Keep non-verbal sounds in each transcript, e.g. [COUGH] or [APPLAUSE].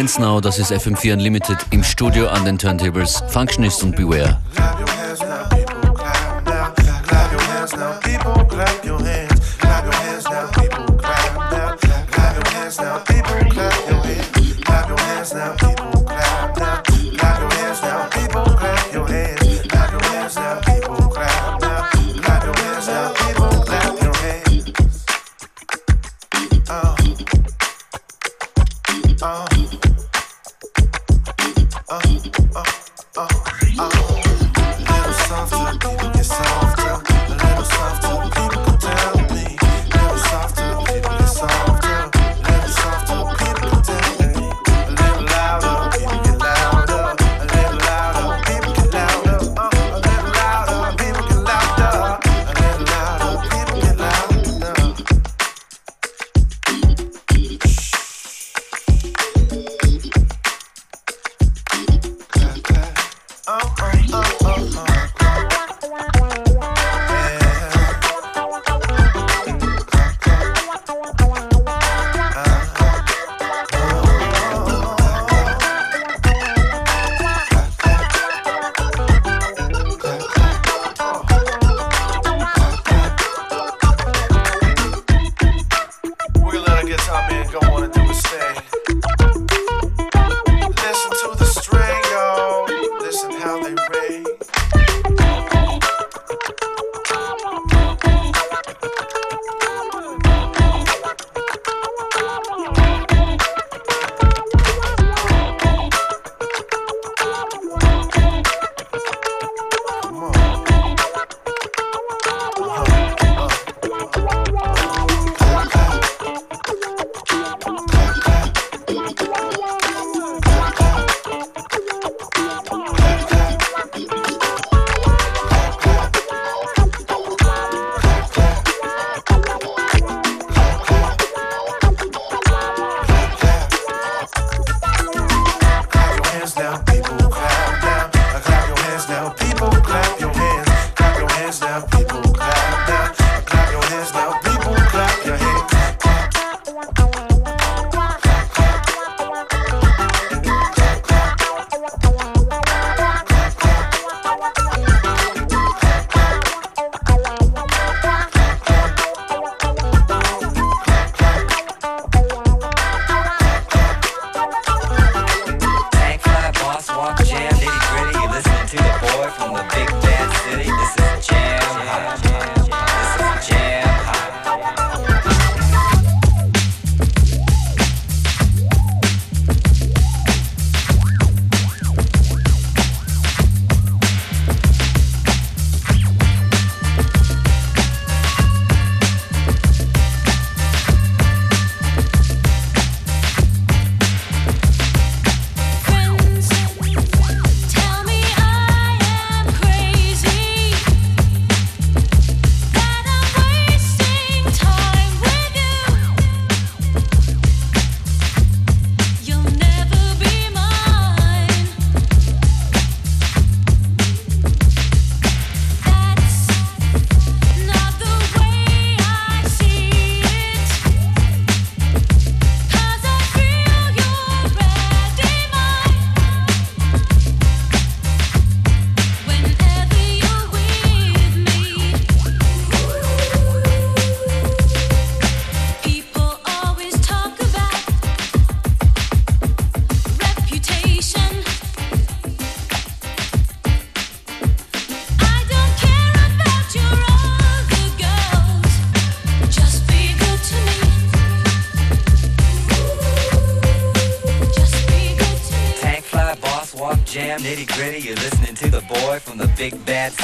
Hands Now, das ist FM4 Unlimited im Studio an den Turntables. Functionist und Beware.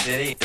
City.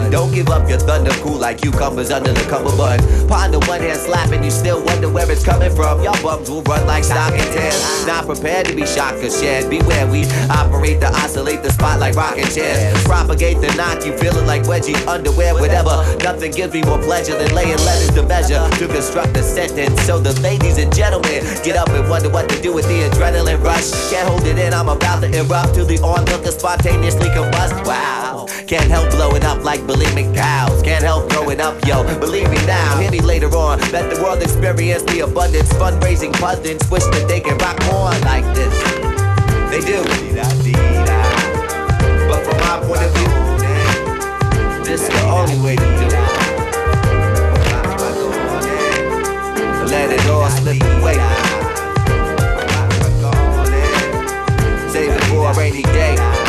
One. Don't give up your thunder, cool like cucumbers under the cover bun. Ponder one hand slapping, you still wonder where it's coming from. Y'all bums will run like stock and tails. Not prepared to be shocked or shared. Beware, we operate to isolate the spot like rocking chairs. Propagate the knock, you feeling like wedgie underwear, whatever. Nothing gives me more pleasure than laying letters to measure to construct a sentence. So the ladies and gentlemen get up and wonder what to do with the adrenaline rush. Can't hold it in, I'm about to erupt to the onlooker spontaneously combust. Wow, can't help blowing up like bulimic cows. Can't help growing up, yo. Believe me now, hear me later on. Let the world experience the abundance. Fundraising pundits wish that they can rock on like this. They do. But from my point of view, this is the only way to do it. Let it all slip away. save it for a rainy day.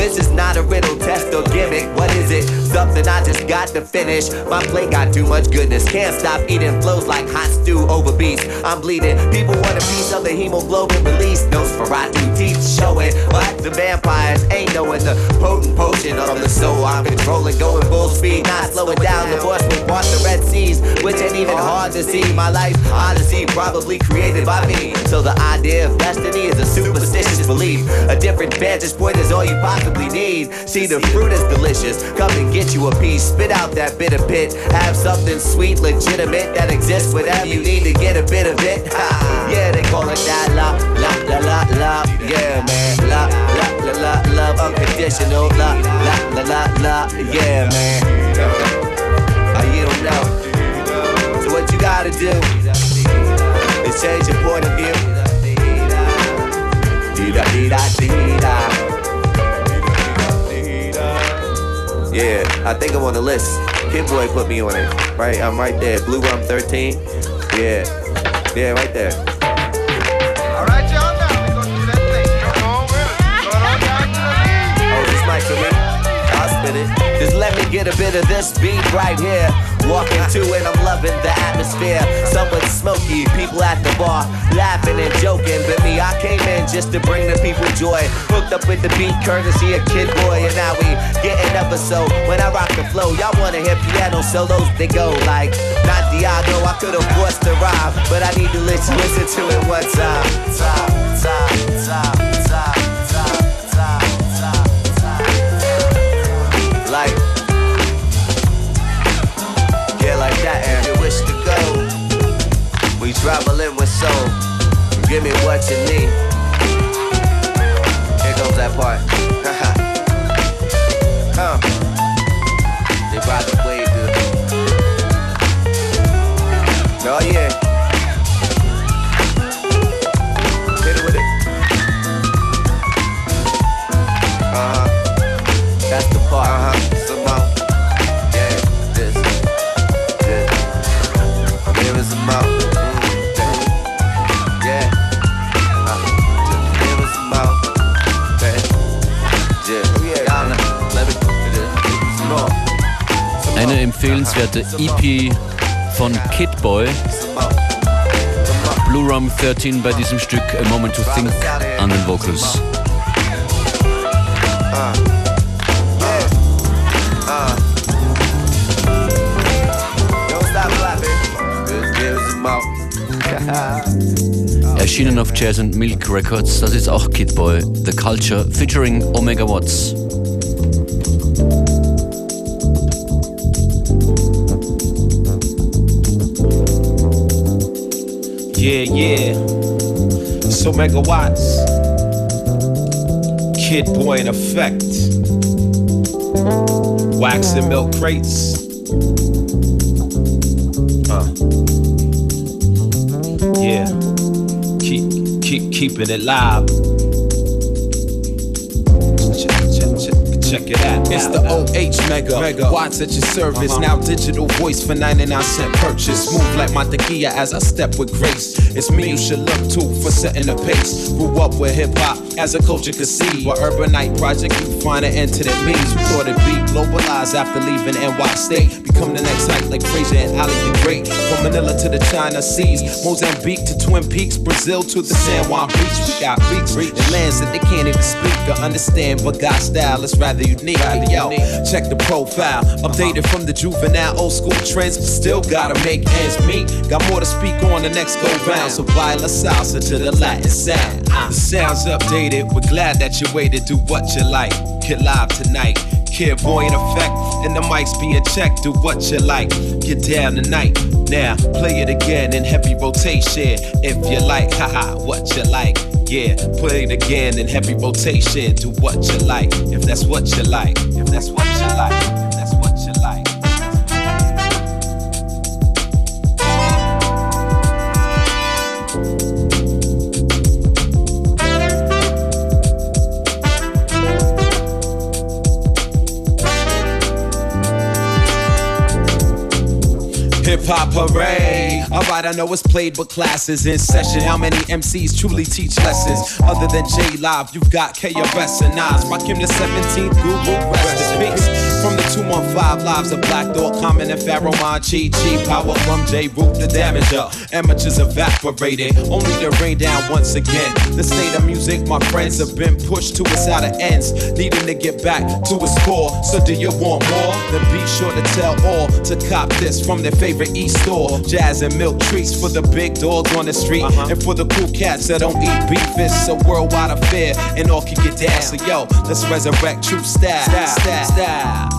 This is not a riddle, test, or gimmick. What is it? Something I just got to finish. My plate got too much goodness. Can't stop eating flows like hot stew over beast. I'm bleeding. People want a piece of the hemoglobin release. Nosferatu teeth showing. But the vampires ain't knowing the potent potion of the soul. I'm controlling, going full speed, not slowing down. The force will watch the Red Seas, which ain't even hard to see. My life, odyssey, probably created by me. So the idea of destiny is a superstitious belief. A different vantage point is all you possibly need. See, the fruit is delicious. Come and get you a piece. Spit out that bitter pit. Have something sweet, legitimate that exists. Whatever you need to get a bit of it. Ha. Yeah, they call it that la la la la la. Yeah, man. La la la la love unconditional. La la la la la. Yeah, man. Uh, you don't know. So what you gotta do I think I'm on the list. Kid Boy put me on it. Right, I'm right there. Blu Rum 13. Yeah, yeah, right there. Just let me get a bit of this beat right here. Walking to it, I'm loving the atmosphere. Somewhat smoky, people at the bar laughing and joking. But me, I came in just to bring the people joy. Hooked up with the beat, courtesy of Kid Boy, and now we getting episode. When I rock the flow, y'all wanna hear piano solos? They go like, not Diago, I could've forced to rhyme, but I need to listen, listen to it one time, time, time, time, traveling with soul. Give me what you need. Here comes that part. [LAUGHS] huh. They brought the way good. Oh yeah. Empfehlenswerte EP von Kid Boy, Some more. Some more. Blue Rum 13 bei diesem Stück A Moment to Think an den Vocals. Erschienen auf Jazz and Milk Records, das ist auch Kid Boy, The Culture featuring Omega Watts. Yeah, yeah. So megawatts. Kid boy in effect. Wax and milk crates. Uh. Yeah. Keep keep keeping it live. Check, it out. It's the OH Mega. Mega. Watts at your service. Uh-huh. Now digital voice for 99 cent purchase. Move like my tequila as I step with grace. It's me you should look to for setting the pace. Grew up with hip hop. as a culture could see. While Urbanite Project, you find an end to their means. We thought it'd be globalized after leaving NY State. Become the next hype like Frazier and Ali the Great. From Manila to the China Seas, Mozambique to Twin Peaks, Brazil to the San Juan Beach. We got beats and lands that they can't even speak or understand, but God's style is rather unique. Yo, check the profile, uh-huh. updated from the juvenile old school trends, but still gotta make ends meet. Got more to speak on the next go round, so violent salsa to the Latin sound. Uh-huh. The sound's updated, we're glad that you waited, do what you like. Get live tonight. Kid boy in effect, and the mics being checked. Do what you like, get down tonight. Now play it again in heavy rotation. If you like, haha, what you like. Yeah, play it again in heavy rotation. Do what you like, if that's what you like, if that's what you like. Hop parade. Alright, I know it's played, but classes in session. How many MCs truly teach lessons? Other than J Live, you've got KRS and Nas. Rakim the 17th Guru, rest in peace. From the 215 lives of Black Thought, Common and Pharoahe, Chi Chi, power from J Root, the damager. Amateurs evaporated, only to rain down once again. The state of music, my friends have been pushed to its outer ends, needing to get back to its core. So, do you want more? Then be sure to tell all to cop this from their favorite e store. Jazz and milk treats for the big dogs on the street, uh-huh. and for the cool cats that don't eat beef. It's a worldwide affair, and all can get down. So, yo, let's resurrect true style. Style. style.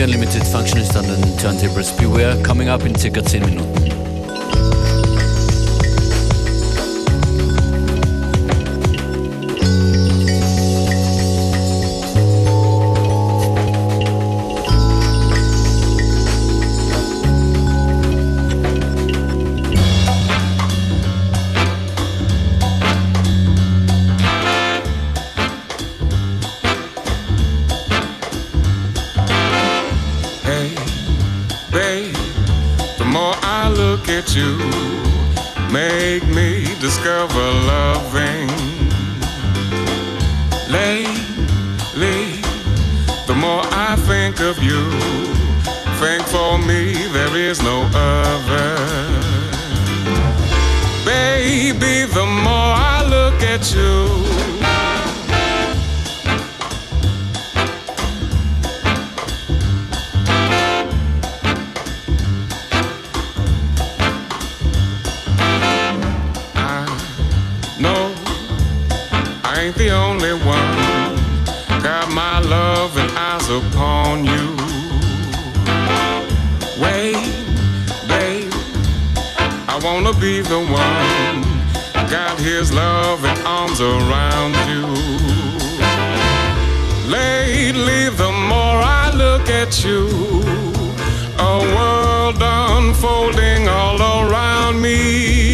für Unlimited Functionist an den Turntables Beware, coming up in circa 10 Minuten. be the one. Got his love and arms around you. Lately, the more I look at you, a world unfolding all around me.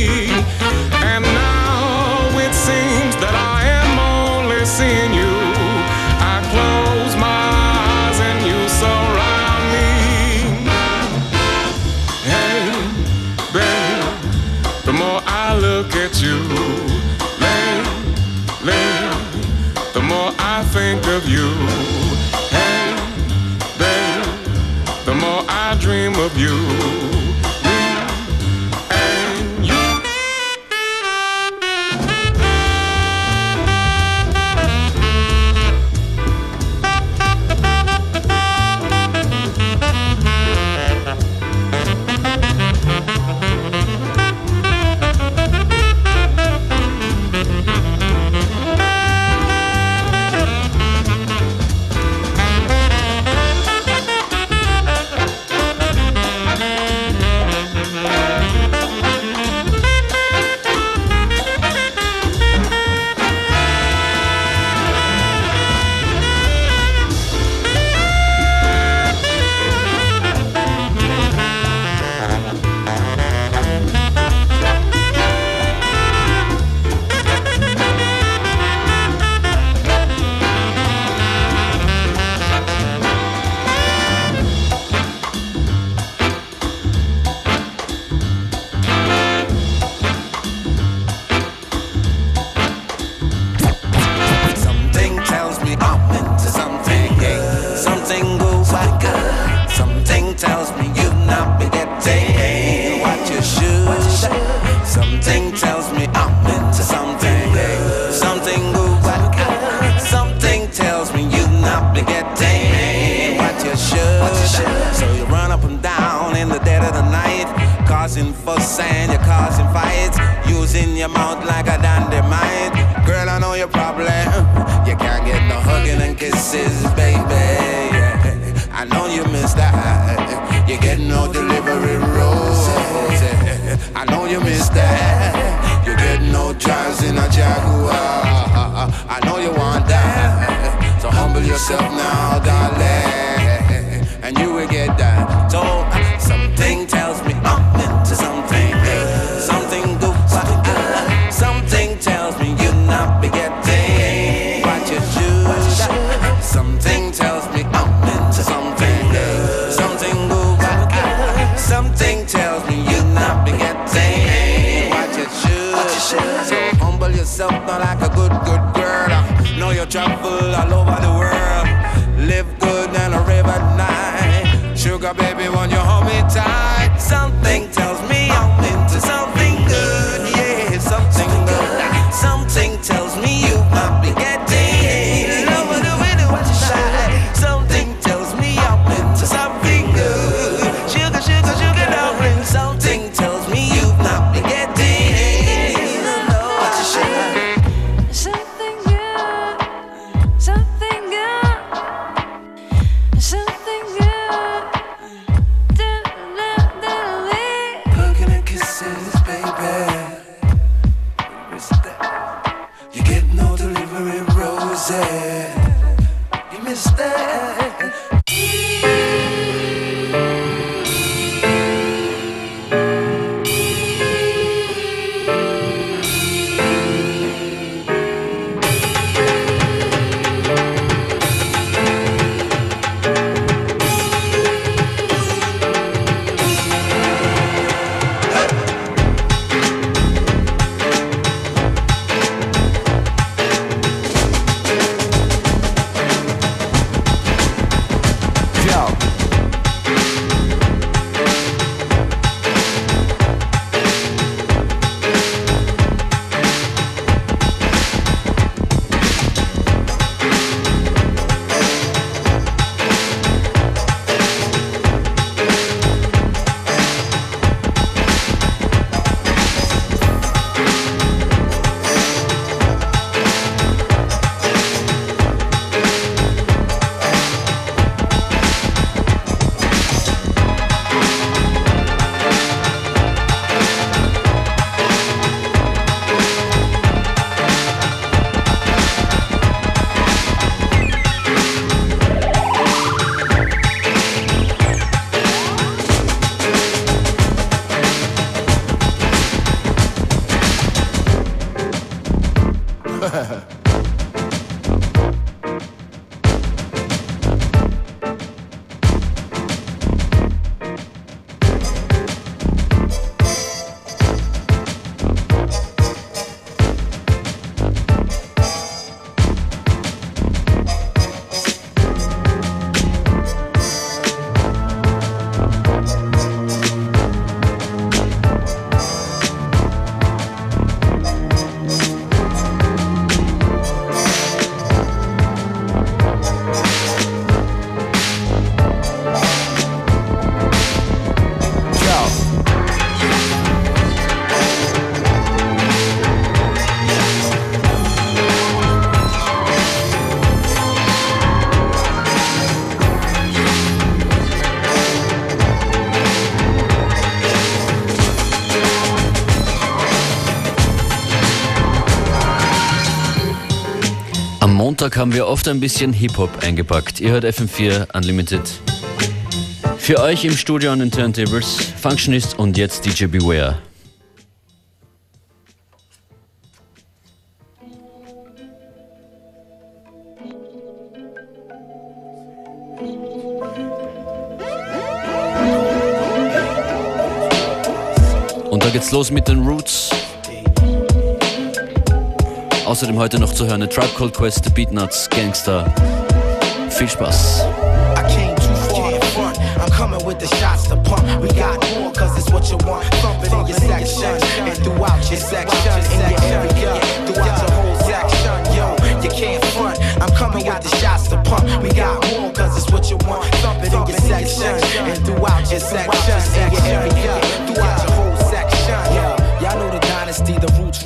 Style. Sonntag haben wir oft ein bisschen Hip-Hop eingepackt. Ihr hört FM4 Unlimited. Für euch im Studio an den Turntables, Functionist und jetzt DJ Beware. Und da geht's los mit den Roots. Außerdem heute noch zu hören eine Tribe Called Quest, The Beatnuts, Gangster. Viel Spaß. Coming with the shots to pump. We got more, cause it's what you want. Thump it in your section and throughout your section, in your area, throughout your whole section. Yo, you can't front. I'm coming with the shots to pump. We got more, cause it's what you want. Thump it in your section and throughout your section, in your area,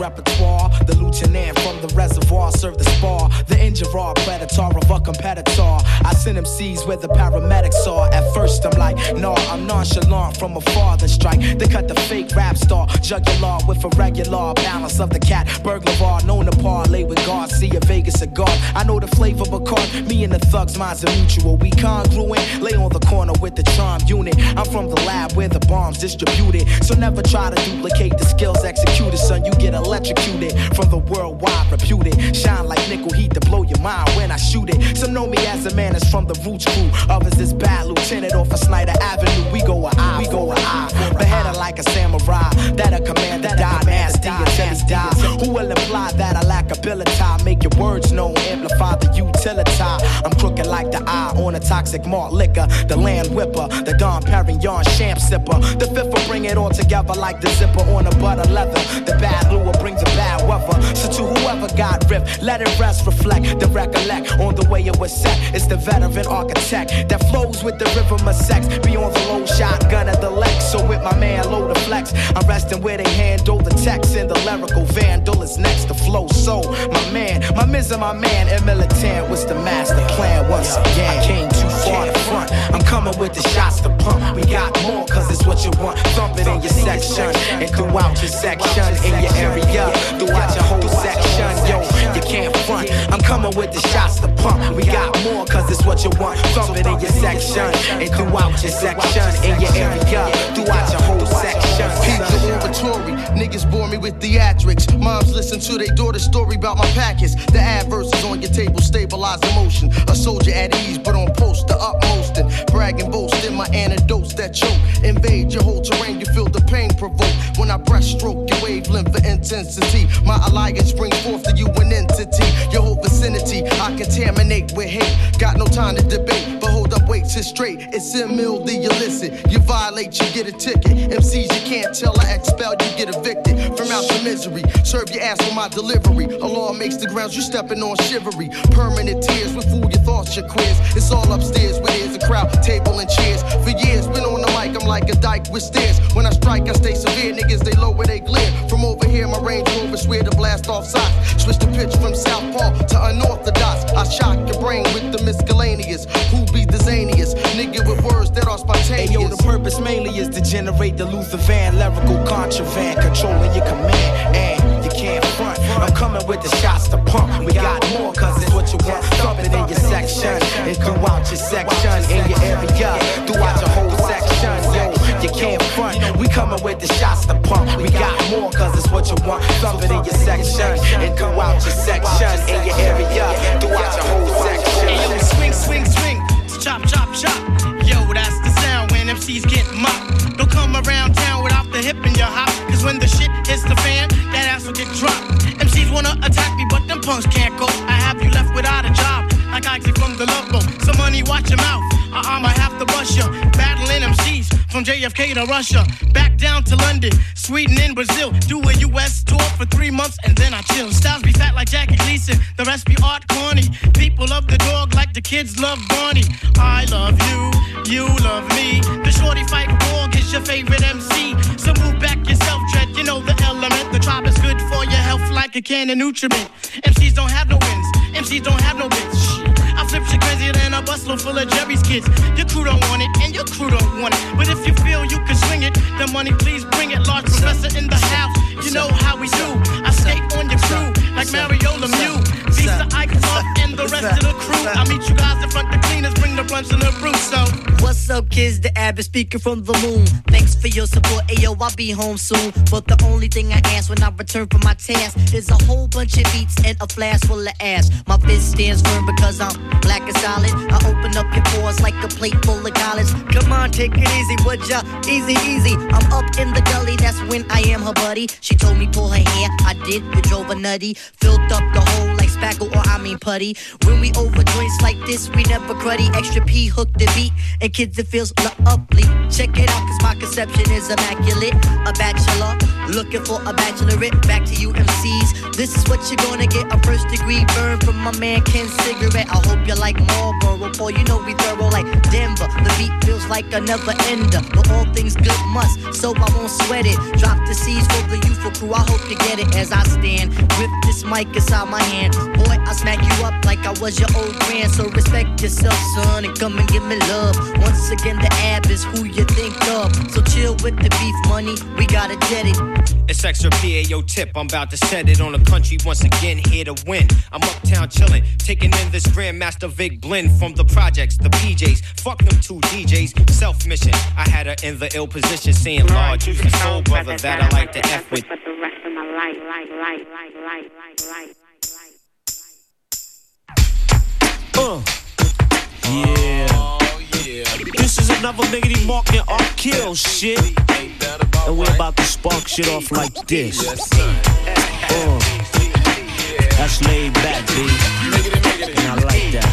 repertoire. The lieutenant from the reservoir serve the spar. The injured predator of a competitor. I send him seas where the paramedics are. At first I'm like, no, I'm nonchalant from afar. The strike, they cut the fake rap star. Jugular with a regular balance of the cat. Burglar known to parlay with Garcia, Vegas cigar. I know the flavor because me and the thugs, minds are mutual. We congruent, lay on the corner with the charm unit. I'm from the lab where the bombs distributed. So never try to duplicate the skills executed, son. You get electrocuted from the worldwide reputed. Shine like nickel heat to blow your mind when I shoot it. Some know me as a man that's from the roots crew. Others is bad lieutenant off of Snyder Avenue. We go a eye, we go a eye. Beheaded like a samurai. That a commander die nasty. Who will imply that I lack ability? Make your words known, amplify the utility. I'm crooked like the eye on a toxic malt liquor. The land whipper, the Dom Perignon champ sipper. The fifth will bring it all together like the zipper on a butter leather. The bad lure brings the bad weather. So to whoever got ripped, let it rest, reflect, the recollect on the way it was set. It's the veteran architect that flows with the rhythm of sex. Beyond the low shotgun at the Lex. So with my man, load the flex. I'm resting where they handle the text in the lyrical vandal is next to flow. So, my man, my miss and my man, and militant was the master plan once again. I came too far to front. I'm coming with the shots to pump. We got more, cause it's what you want. Thump it in your section and throughout your section, in your area, throughout your whole section. Yo, you can't front. I'm coming with the shots to pump. We got more, cause it's what you want. Thump it in your section and throughout your section, in your area, throughout your whole section. The oratory, niggas bore me with theatrics. Moms listen to their daughter's story about my packets. The adverses on your table stabilize emotion. A soldier at ease, but on post the utmost. And bragging, boasting my antidotes that choke. Invade your whole terrain, you feel the pain provoke. When I breaststroke your wavelength for intensity, my alliance brings forth to you an entity. Your whole vicinity, I contaminate with hate. Got no time to debate, but hold up, wait, sit straight. It's immil the illicit. You violate, you get a ticket. MCs, you can't tell, I expel, you get evicted from out the misery. Serve your ass for my delivery. A law makes the grounds you stepping on shivery. Permanent tears will fool your thoughts, your quiz. It's all upstairs where there's a crowd, table and chairs. For years, been on the mic, I'm like a dyke with stairs. When I strike, I stay severe. Niggas, they lower, they glare. From over here, my range rover swear to blast off sides. Switch the pitch from southpaw to unorthodox. I shock your brain with the miscellaneous. Who be the zaniest? Nigga with words that are spontaneous. Hey yo, the purpose mainly is to generate the Luther Van lyrical contraband, controlling your command. And the shots to pump. We got more, cause it's what you want. Thump it in your section and throughout your section, in your area, throughout your whole section. Yo, you can't front. We coming with the shots to pump. We got more, cause it's what you want. Thump it in your section and throughout your section, in your area, throughout your whole section. Yo, swing, swing, swing. Chop, chop, chop. Yo, that's the sound when MCs get mopped. Don't come around town hip in your hop. Cause when the shit hits the fan, that ass will get dropped. MCs wanna attack me, but them punks can't go. I have you left without a job. Like Isaac from the Boat. Some money, watch your mouth. Uh, I might have to bust ya. Battling MCs from JFK to Russia. Back down to London, Sweden and Brazil. Do a US tour for three months and then I chill. Styles be fat like Jackie Gleason. The rest be art corny. People love the dog like the kids love Barney. I love you, you love me. The shorty Phife Dawg is your favorite MC. So move back yourself, Dread. You know the element. The tribe is good for your health like a can of nutriment. MCs don't have no wins. MCs don't have no bits. Shh. I flip shit crazier than a busload full of Jerry's kids. Your crew don't want it, and your crew don't want it. But if you feel you can swing it, the money please bring it. Large professor in the house, you know how we do. I skate on your crew like Mario Lemieux. Visa Ike and the rest of the crew. I meet you guys in front the cleaners, bring the blunts and the brew. So What's up, kids? The Abbott speaking from the moon. Thanks for your support. Ayo, I'll be home soon. But the only thing I ask when I return from my task is a whole bunch of beats and a flask full of ass. My fist stands firm because I'm black and solid. I open up your pores like a plate full of collars. Come on, take it easy, would ya? Easy, easy. I'm up in the gully, that's when I am her buddy. She told me pull her hair, I did. It drove her nutty. Filled up the hole like spackle or I mean putty. When we over joints like this, we never cruddy. Extra P hook the beat, and kids it feels lovely. Check it out, cause my conception is immaculate. A bachelor, looking for a bachelorette. Back to you MCs. This is what you're gonna get. A first degree burn from my man Ken Cigarette. I hope you like Marlboro, boy. You know we thorough like Denver. The beat feels like a never ender. But all things good must, so I won't sweat it. Drop the seeds for the youthful crew. I hope you get it as I stand. With this mic inside my hand. Boy, I smack you up like I was your old friend. So respect yourself, son, and come and give me love. Once again, the ab is who you think of. So chill with the beef money. We gotta get it. It's extra PAO tip. I'm about to set it on the country once again. Here to win. I'm uptown chillin', taking in this Grandmaster Vic blend from the projects, the PJs. Fuck them two DJs. Self mission. I had her in the ill position, saying, Lord, you the soul brother that I like to F with. But the rest of my life, life, life, life, life, life, life. Uh. Yeah. This is another Miggity Mark and R Kill shit. And we're about to spark shit off like this. Uh. That's laid back, B. And I like that.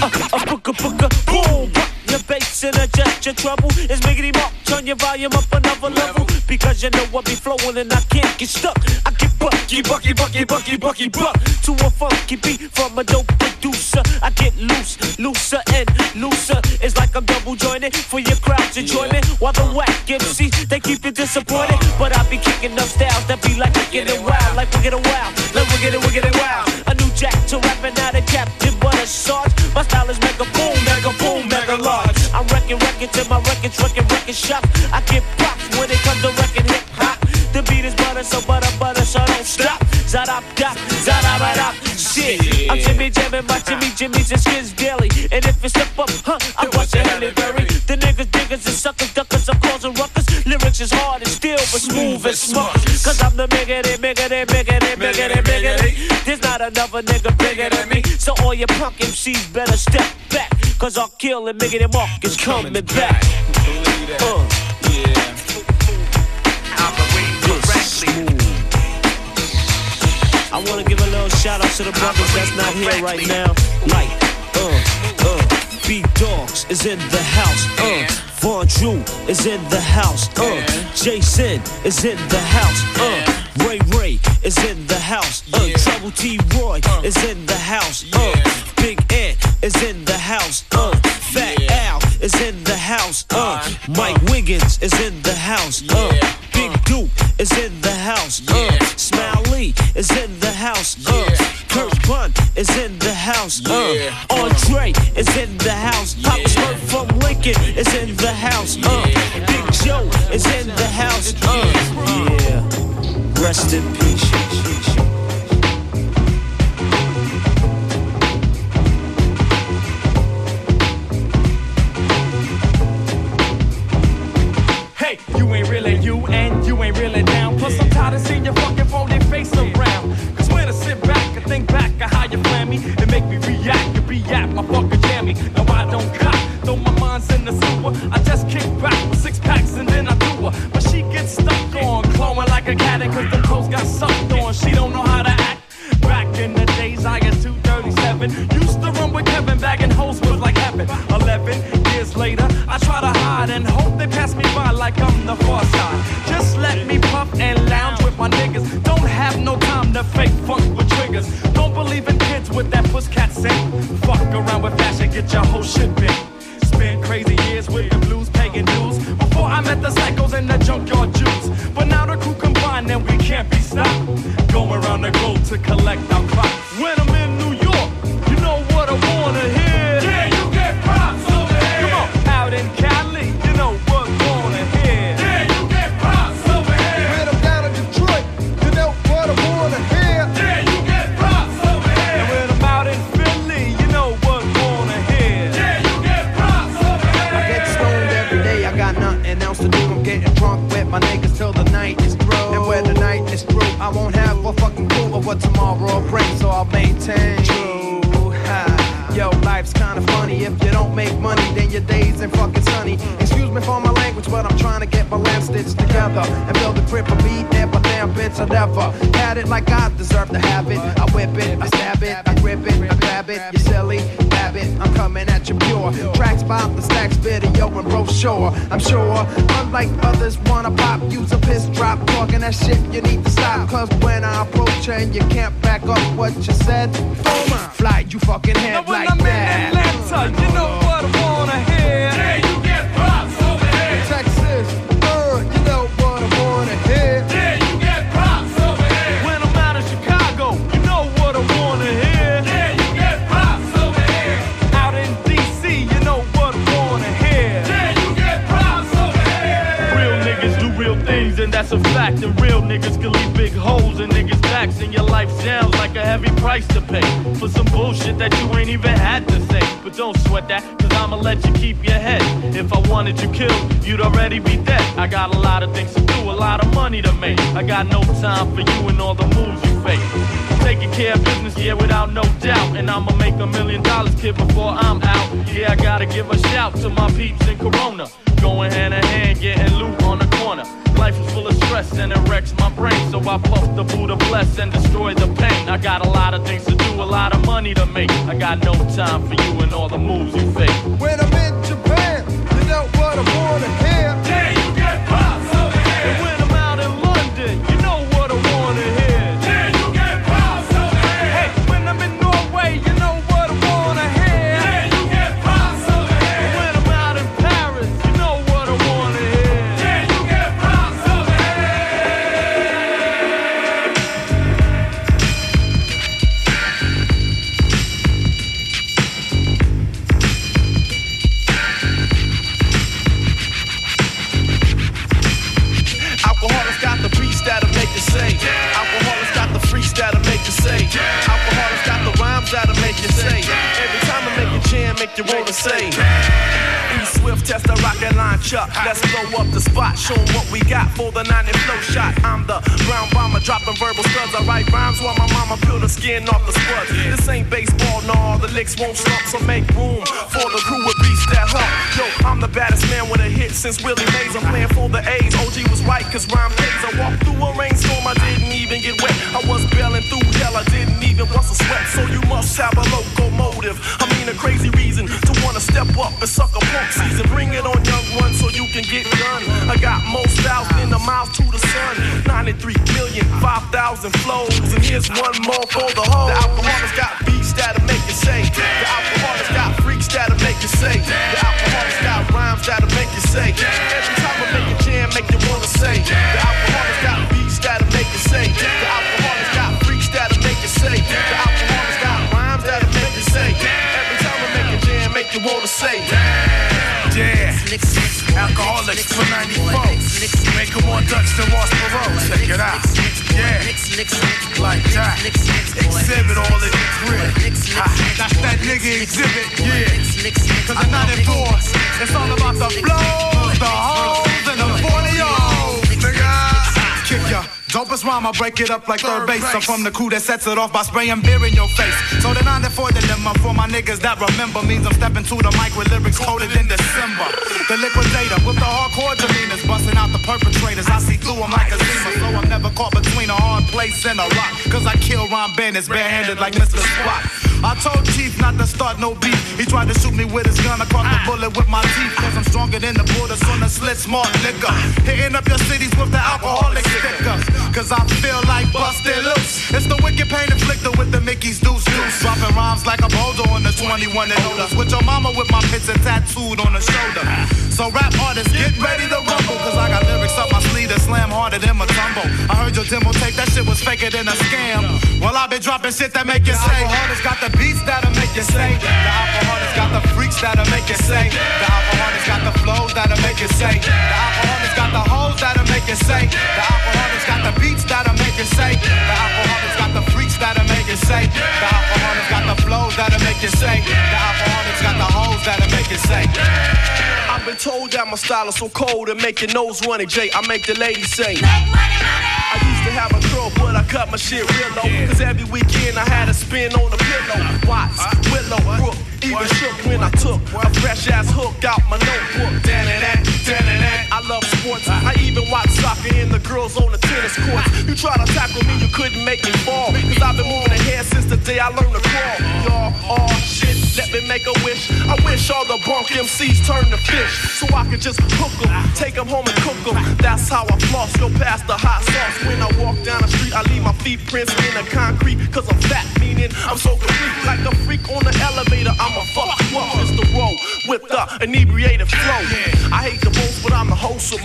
Uh, uh, booka, booka, boom. Your bass and adjust your trouble. It's Miggity Mark. Turn your volume up another level. Because you know I be flowing and I can't get stuck. I get bucky, bucky, bucky, bucky, bucky, buck. To a funky beat from a dope producer. I get loose, looser and looser. It's like I'm double jointed for your crowd's enjoyment. While the whack MCs, they keep you disappointed. But I be kicking up styles that be like wicked and wild. Like wicked and wild. Like wicked and wicked wild. A new jack to rapping out of Captain Butter Sarge. My style is my records record shop. I get props when it comes to wrecking hip hop. The beat is butter, so butter, butter, so don't stop. Zadop, dop, zadop, zadop. Shit, I'm Jimmy jamming my Jimmy Jimmy's and skins daily. And if it step up, huh, I bust your Halle Berry. The niggas, diggers, and suckers, duckers, I'm causing ruckus. Lyrics is hard and steel, but smooth as smuck. Cause I'm the biggity, biggity, biggity, biggity, biggity. There's not another nigga bigger than me. So all your punk MCs better step back. Cause I'll kill and Miggity Mark is coming back. Uh. I wanna give a little shout out to the brothers that's not here right now. Like, uh, uh, B Dogs is in the house. Uh, Von Drew is in the house. Uh, Jason is in the house. Uh, Ray Ray is in the house. Uh, Trouble T Roy is in the house. Uh, is in the house. Uh, Fat Al is in the house. Uh, Mike Wiggins is in the house. Uh, Big Duke is in the house. Uh, Smiley is in the house. Uh, Kurt Bun is in the house. Uh, Andre is in the house. Pop Smurf from Lincoln is in the house. Uh, Big Joe is in the house. Uh, yeah. Rest in peace. And you ain't really down. Plus, I'm tired of seeing your fucking phony face around. Cause when I sit back and think back of how you plan me, it make me react. You be at my fucking jammy. Now I don't cop, though my mind's in the sewer. I just kick back with six packs and then I do her. But she gets stuck on, clawing like a cat, and cause the clothes got sucked on. She don't know how to act. Back in the days, I had 237. Used to run with Kevin, bagging hoes was like heaven. 11 years later, I try to hide and hope they pass me by like I'm the far side. And lounge with my niggas. Don't have no time to fake funk with triggers. Don't believe in kids with that puss cat sing. Fuck around with fashion, get your whole shit bent. Spent crazy years with the blues, paying dues. Before I met the psychos and the junkyard Jews. But now the crew combined and we can't be stopped. Going around the globe to collect our crops. My niggas till the night is through. And when the night is through, I won't have a fucking clue of what tomorrow brings, so I'll maintain. True. Yo, life's kinda funny. If you don't make money, then your days ain't fucking sunny. Excuse me for my language, but I'm trying to get my last stitched together and build a grip a beat and my damn bitch I never had it like I deserve to have it. I whip it, I stab it, I grip it, I grab it. You silly, grab it. I'm coming at you pure. Tracks pop, the stacks video and brochure. I'm sure, unlike others, wanna pop, use a piss drop, talking that shit. You need to stop, cause when I approach and you can't back up what you said, fly you fucking head Now when like I'm in. Atlanta, you know what I wanna hear. Yeah, and that's a fact. And real niggas can leave big holes in niggas' backs, and your life sounds like a heavy price to pay for some bullshit that you ain't even had to say. But don't sweat that, cause I'ma let you keep your head. If I wanted you killed, you'd already be dead. I got a lot of things to do, a lot of money to make. I got no time for you and all the moves you fake. Taking care of business, yeah, without no doubt. And I'ma make a million dollars, kid, before I'm out. Yeah, I gotta give a shout to my peeps in Corona. Going hand in hand, getting loot on the corner. Life is full of stress and it wrecks my brain. So I puff the Buddha bless and destroy the pain. I got a lot of things to do, a lot of money to make. I got no time for you and all the moves you fake. When I'm in Japan, you know what I wanna hear. Won't stop, so make room for the crew with beats that hump. Yo, I'm the baddest man with a hit since Willie Mays. I'm playing for the A's. OG was right, cause rhyme pays. I walked through a rainstorm, I didn't even get wet. I was bailing through hell, I didn't even bust a sweat. So you must have a locomotive. I mean, a crazy reason to wanna step up and suck a punk season. Bring it on, young one, so you can get done. I got more styles than the mouth to the sun. 93 million, 5,000 flows. And here's one more for the whole. Alcoholics for 94. Make more Dutch than Ross Perot. Check it out. Yeah, like that. Exhibit all in the crib. That's that nigga exhibit. Yeah, cause the 94, it's all about the blows, the hoes, Dopest rhyme, I break it up like third base. I'm from the crew that sets it off by spraying beer in your face. So the 94 dilemma for my niggas that remember means I'm stepping to the mic with lyrics coded in December. The liquidator with the hardcore demeanors, busting out the perpetrators. I see through them like a Zima, so I'm never caught between a hard place and a rock. Cause I kill Ron Bandits barehanded like Mr. Spot. I told Chief not to start no beef. He tried to shoot me with his gun. I caught the bullet with my teeth. Cause I'm stronger than the borders on the Schlitz Malt liquor. Hitting up your cities with the alcoholic stickers. Cause I feel like busted loose. It's the wicked pain inflicted with the Mickey's deuce deuce. Dropping rhymes like a bozo on the 21 and older. With your mama with my picture tattooed on the shoulder. So rap artists, get ready to rumble. Cause I got lyrics up my sleeve that slam harder than my tumble. I heard your demo tape, that shit was faker than a scam. Well, I've been dropping shit that make you say. Got the beats that'll make you say. The alcoholics got the freaks that'll make you say. The alcoholics got the flows that'll make you say. The alcoholics got the hoes that'll make you say. The alcoholics got the beats that'll make you say. The alcoholics got the freaks that'll make it say. The alcoholics got the flows that'll make it say. The alcoholics got the hoes that'll make it say. I've been told that my style is so cold and make your nose runny, Jay. I make the ladies say. I used to have a curl, but I cut my shit real low. Cause every weekend I had a spin on the pillow. Watts, Willow, Brook, even shook when I took a fresh ass hook out my notebook. Dan and that, and that. I love sports. I even watch soccer and the girls on the tennis courts. You try to tackle me, you couldn't make me fall. Cause I've been moving ahead since the day I learned to crawl. Y'all, oh shit, let me make a wish. I wish all the bunk MCs turned to fish. So I could just hook them, take them home and cook them. That's how I floss, go past the hot sauce. When I walk down the street, I leave my feet prints in the concrete. Cause I'm fat, meaning I'm so complete. Like a freak on the elevator, I'm a fuck. It's the roll with the inebriated flow. I hate the most, but I'm the of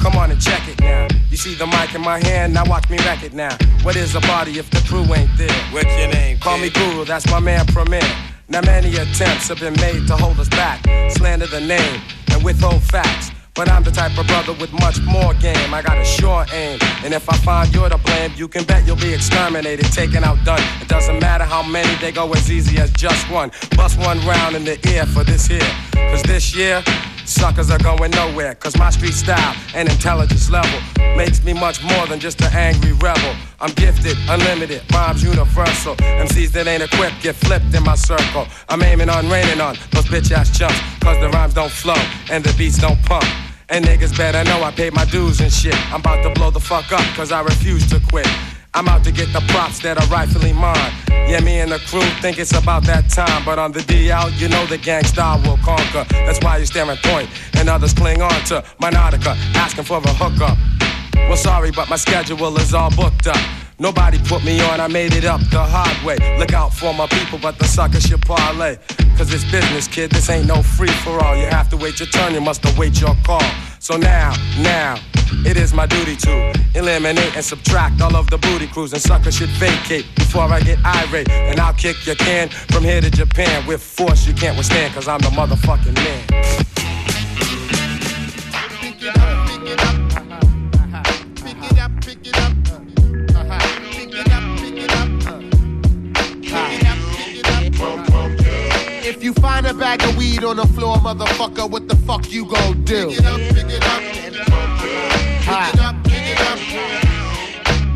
come on and check it now. You see the mic in my hand, now watch me wreck it now. What is a party if the crew ain't there? What's your name? Call me Guru, that's my man Premier. Now many attempts have been made to hold us back, slander the name, and withhold facts. But I'm the type of brother with much more game. I got a sure aim. And if I find you're to blame, you can bet you'll be exterminated, taken out, done. It doesn't matter how many, they go as easy as just one. Bust one round in the ear for this here. Cause this year, suckers are going nowhere. Cause my street style and intelligence level makes me much more than just an angry rebel. I'm gifted, unlimited, rhymes universal. MCs that ain't equipped get flipped in my circle. I'm aiming on, raining on those bitch ass chumps. Cause the rhymes don't flow and the beats don't pump. And niggas better know I paid my dues and shit. I'm about to blow the fuck up, cause I refuse to quit. I'm out to get the props that are rightfully mine. Yeah, me and the crew think it's about that time. But on the DL, you know the gang style will conquer. That's why you stare at point, and others cling on to my Nautica, asking for a hookup. Well, sorry, but my schedule is all booked up. Nobody put me on, I made it up the hard way. Look out for my people, but the suckers should parlay. Cause it's business, kid, this ain't no free for all. You have to wait your turn, you must await your call. So now, now, it is my duty to eliminate and subtract all of the booty crews and suckers should vacate before I get irate. And I'll kick your can from here to Japan with force you can't withstand, cause I'm the motherfucking man. If you find a bag of weed on the floor, motherfucker, what the fuck you gon' do? Pick it up, pick it up, pick it up, pick it up.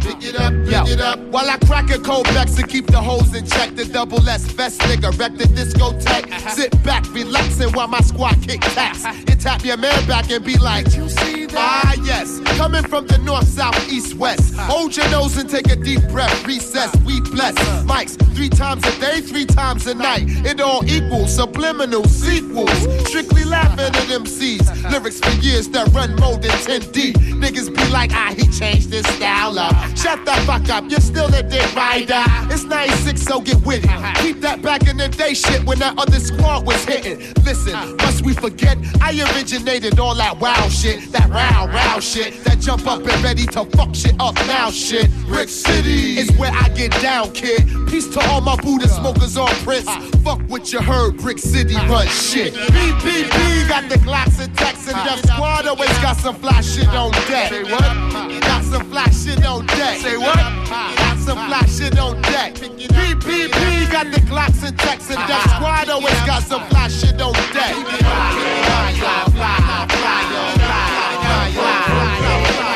Pick it up, up. While I crack a cold Bex to keep the hoes in check, the double S vest nigga wreck the discotheque. Uh-huh. Sit back, relaxing while my squad kick taps. You uh-huh. tap your man back and be like, You see that? Ah, yes. Coming from the north, south, east, west. Uh-huh. Hold your nose and take a deep breath. Recess, we bless. Mics three times a day, three times a night. It all equals subliminal sequels. Strictly laughing at MCs. Lyrics for years that run more than 10 deep. Niggas be like, ah, he changed his style up. Shut the fuck up, you're still a dick rider. It's 96, so get with it. Keep that back in the day shit when that other squad was hitting. Listen, must we forget? I originated all that wow shit, that row, row shit, that jump up and ready to fuck shit up now shit. Brick City is where I get down, kid. Peace to all my Buddha smokers on Prince. Fuck what you heard, Brick City run shit. BPP got the Glocks and Tex and Def Squad always got some fly shit on deck. Say what? Got some fly shit on deck. Say what? Got some fly shit on deck. BPP got the Glocks and Tex and Def Squad always got some fly shit on deck.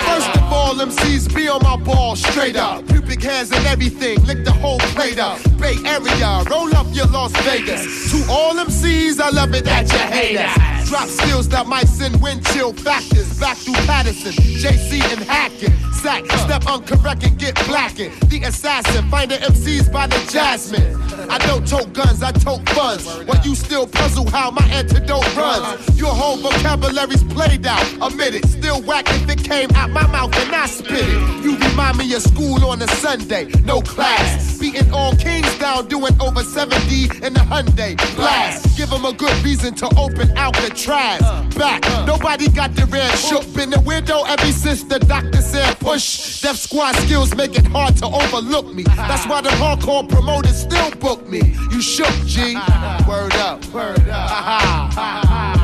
First of all, MCs be on my ball straight up. Pubic hairs and everything, lick the whole plate up. Bay Area, roll up your Las Vegas. To all MCs, I love it that you hate us. Drop skills that might send wind chill factors back through Paterson, JC and Hackett. Sack, step uncorrect and get blackened. The assassin, find the MCs by the jasmine. I don't tote guns, I tote funds. While you still puzzle how my antidote runs. Your whole vocabulary's played out, admit it. Still whack if it came out my mouth and I spit it. You remind me of school on a Sunday, no class. Beating all kings down, doing over 70 in the Hyundai. Blast, give them a good reason to open out the trash. Back, nobody got the red shook. Been the window ever since the doctor said push. Def squad skills make it hard to overlook me. That's why the hardcore promoters still book me. You shook, G. [LAUGHS] Word up, word up.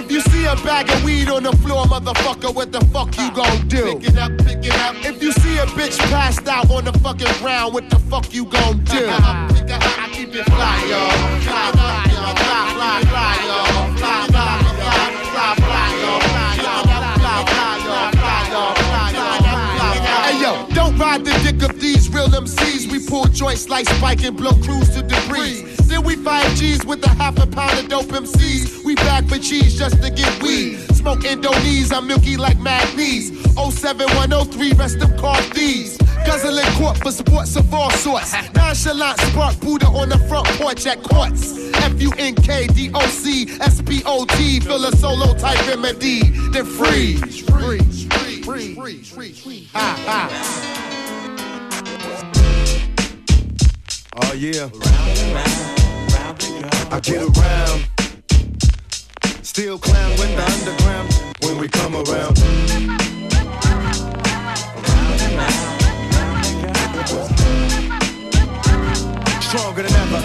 If you see a bag of weed on the floor, motherfucker, what the fuck you gon' do? Pick it up, pick it up. If you see a bitch passed out on the fucking ground, what the fuck you gon' do? I keep it fly, y'all. Fly, fly, y'all. Fly, fly, fly, y'all. Fly, fly, fly, fly. Fly, ride the dick of these real MCs. We pull joints like Spike and blow crews to debris. Then we five G's with a half a pound of dope MCs. We back for cheese just to get weed. Smoke Indonese, I'm milky like magnesium. 07103, rest of car thieves. Guzzling court for sports of all sorts. [LAUGHS] Nonchalant spark Buddha on the front porch at courts. F U N K D O C S P O T. Fill a solo type remedy. Then freeze. Freeze. Freeze. Freeze. Freeze. Ha ah, ah. ha. Oh yeah. I get around. Still clown with the underground when we come around. Stronger than ever.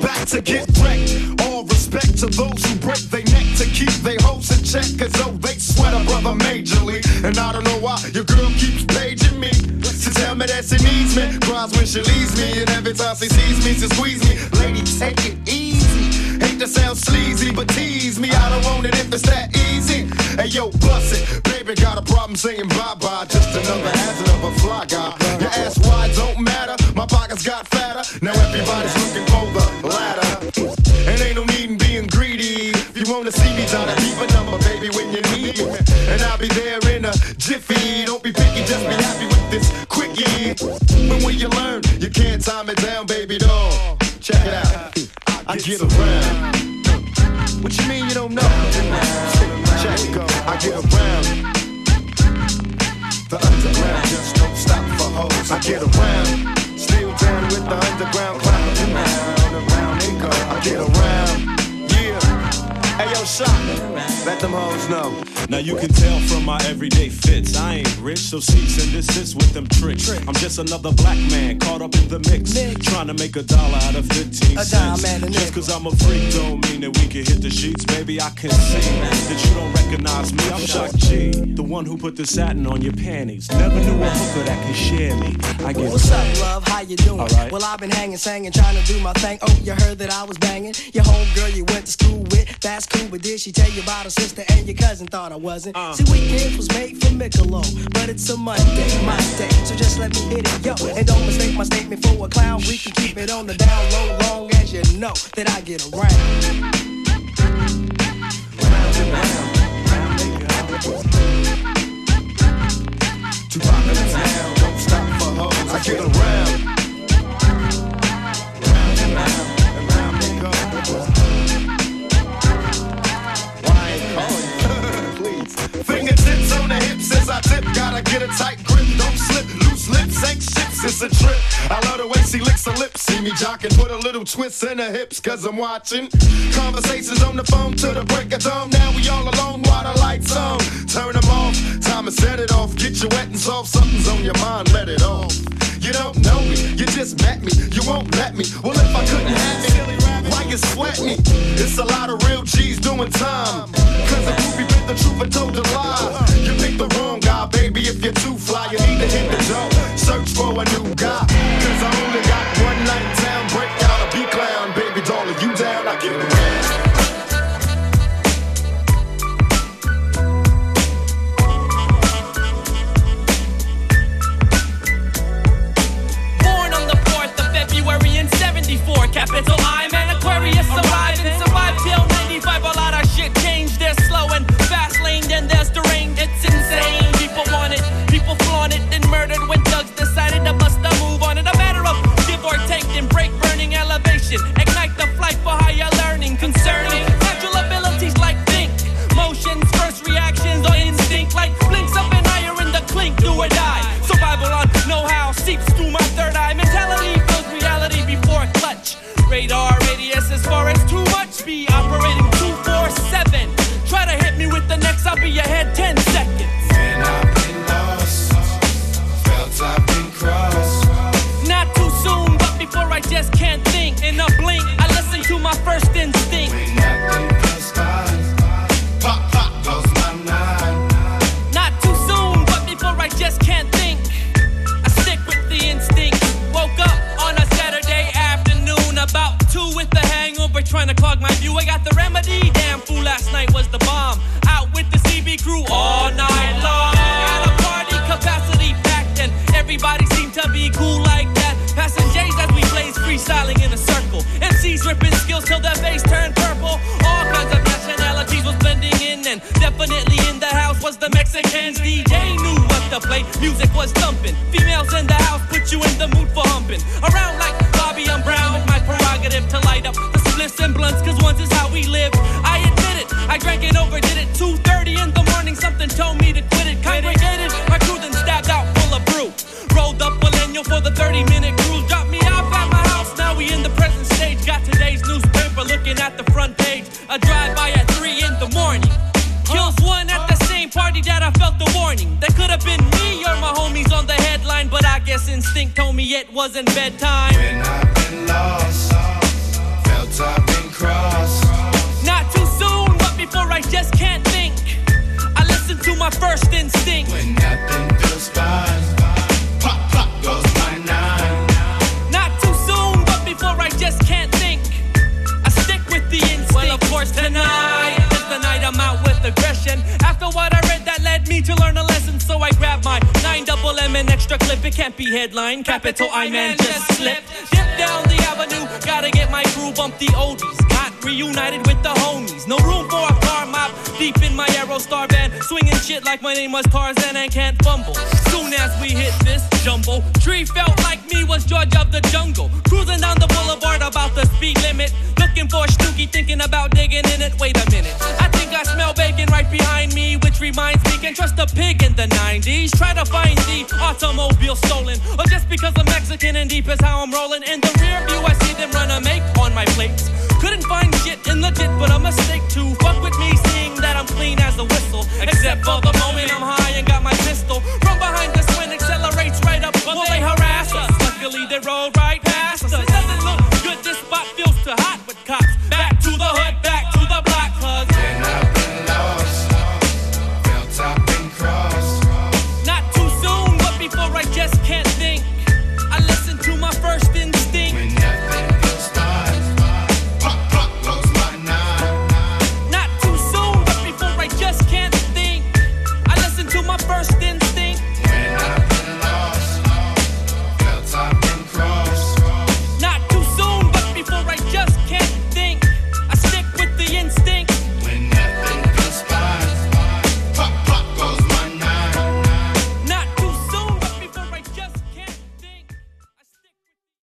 Back to get wrecked. All respect to those who break their neck to keep their hopes in check. Cause though they sweat a brother majorly. And I don't know why your girl keeps paging me. To tell me that she needs me. Cries when she leaves me. And every time she sees me, she squeeze me. Lady, take it easy. Hate to sound sleazy, but tease me. I don't want it if it's that easy. Hey yo, bust it. Baby, got a problem saying bye bye. Just another hazard fly guy. Your ass hoes know. Now you can tell from my everyday fits. I ain't rich, so cease and desist with them tricks. I'm just another black man caught up in the mix. Trying to make a dollar out of 15 A cents. dime and a Just cause I'm a freak don't mean that we can hit the sheets. Baby, I can see that you don't recognize me. I'm Shock G, the one who put the satin on your panties. Never knew a hooker that could share me. I get What's up, love? How you doing? Alright. Well, I've been hanging, singing, trying to do my thing. Oh, you heard that I was banging. Your homegirl you went to school with, that's cool. But did she tell you about her sister and your cousin? Thought I wasn't. Uh. See, weekends was made for Michelob, but it's a Monday, my day. So just let me hit it, yo. And don't mistake my statement for a clown. We can keep it on the down low, long as you know that I get around. Round and round, round they go. Too popular now, don't stop for hoes. I get around. Jocking, put a little twist in her hips, cause I'm watching. Conversations on the phone till the break of dawn. Now we all alone while the lights on. Turn them off, time to set it off. Get you wet and soft, something's on your mind, let it off. You don't know me, you just met me, you won't let me. Well, if I couldn't have me, why you sweat me? It's a lot of real G's doing time. Cause the groupie bit the truth and told a lie. You picked the wrong guy, baby, if you're too fly, you need to hit the door. Search for a new guy. Cause I only got यह tonight It's the night I'm out with aggression. After what I read, that led me to learn a lesson. An extra clip, it can't be headline. Capital I man just slipped. Dip down the avenue, gotta get my crew bump the oldies. Got reunited with the homies. No room for a car mop. Deep in my Aerostar band, swinging shit like my name was Tarzan and can't fumble. Soon as we hit this jumble, tree felt like me was George of the jungle. Cruising down the boulevard about the speed limit. Looking for a Snooki, thinking about digging in it. Wait a minute, I think I smell bacon right behind me, which reminds me, can trust a pig in the 90s. Try to find the automobile stolen, or just because I'm Mexican and deep is how I'm rolling. In the rear view, I see them run a make on my plates. Couldn't find shit in legit, but a mistake to fuck with me, seeing that I'm clean as a whistle. Except for the moment I'm high and got my pistol from behind the wind accelerates right up. Well, they harass us. Luckily, they rolled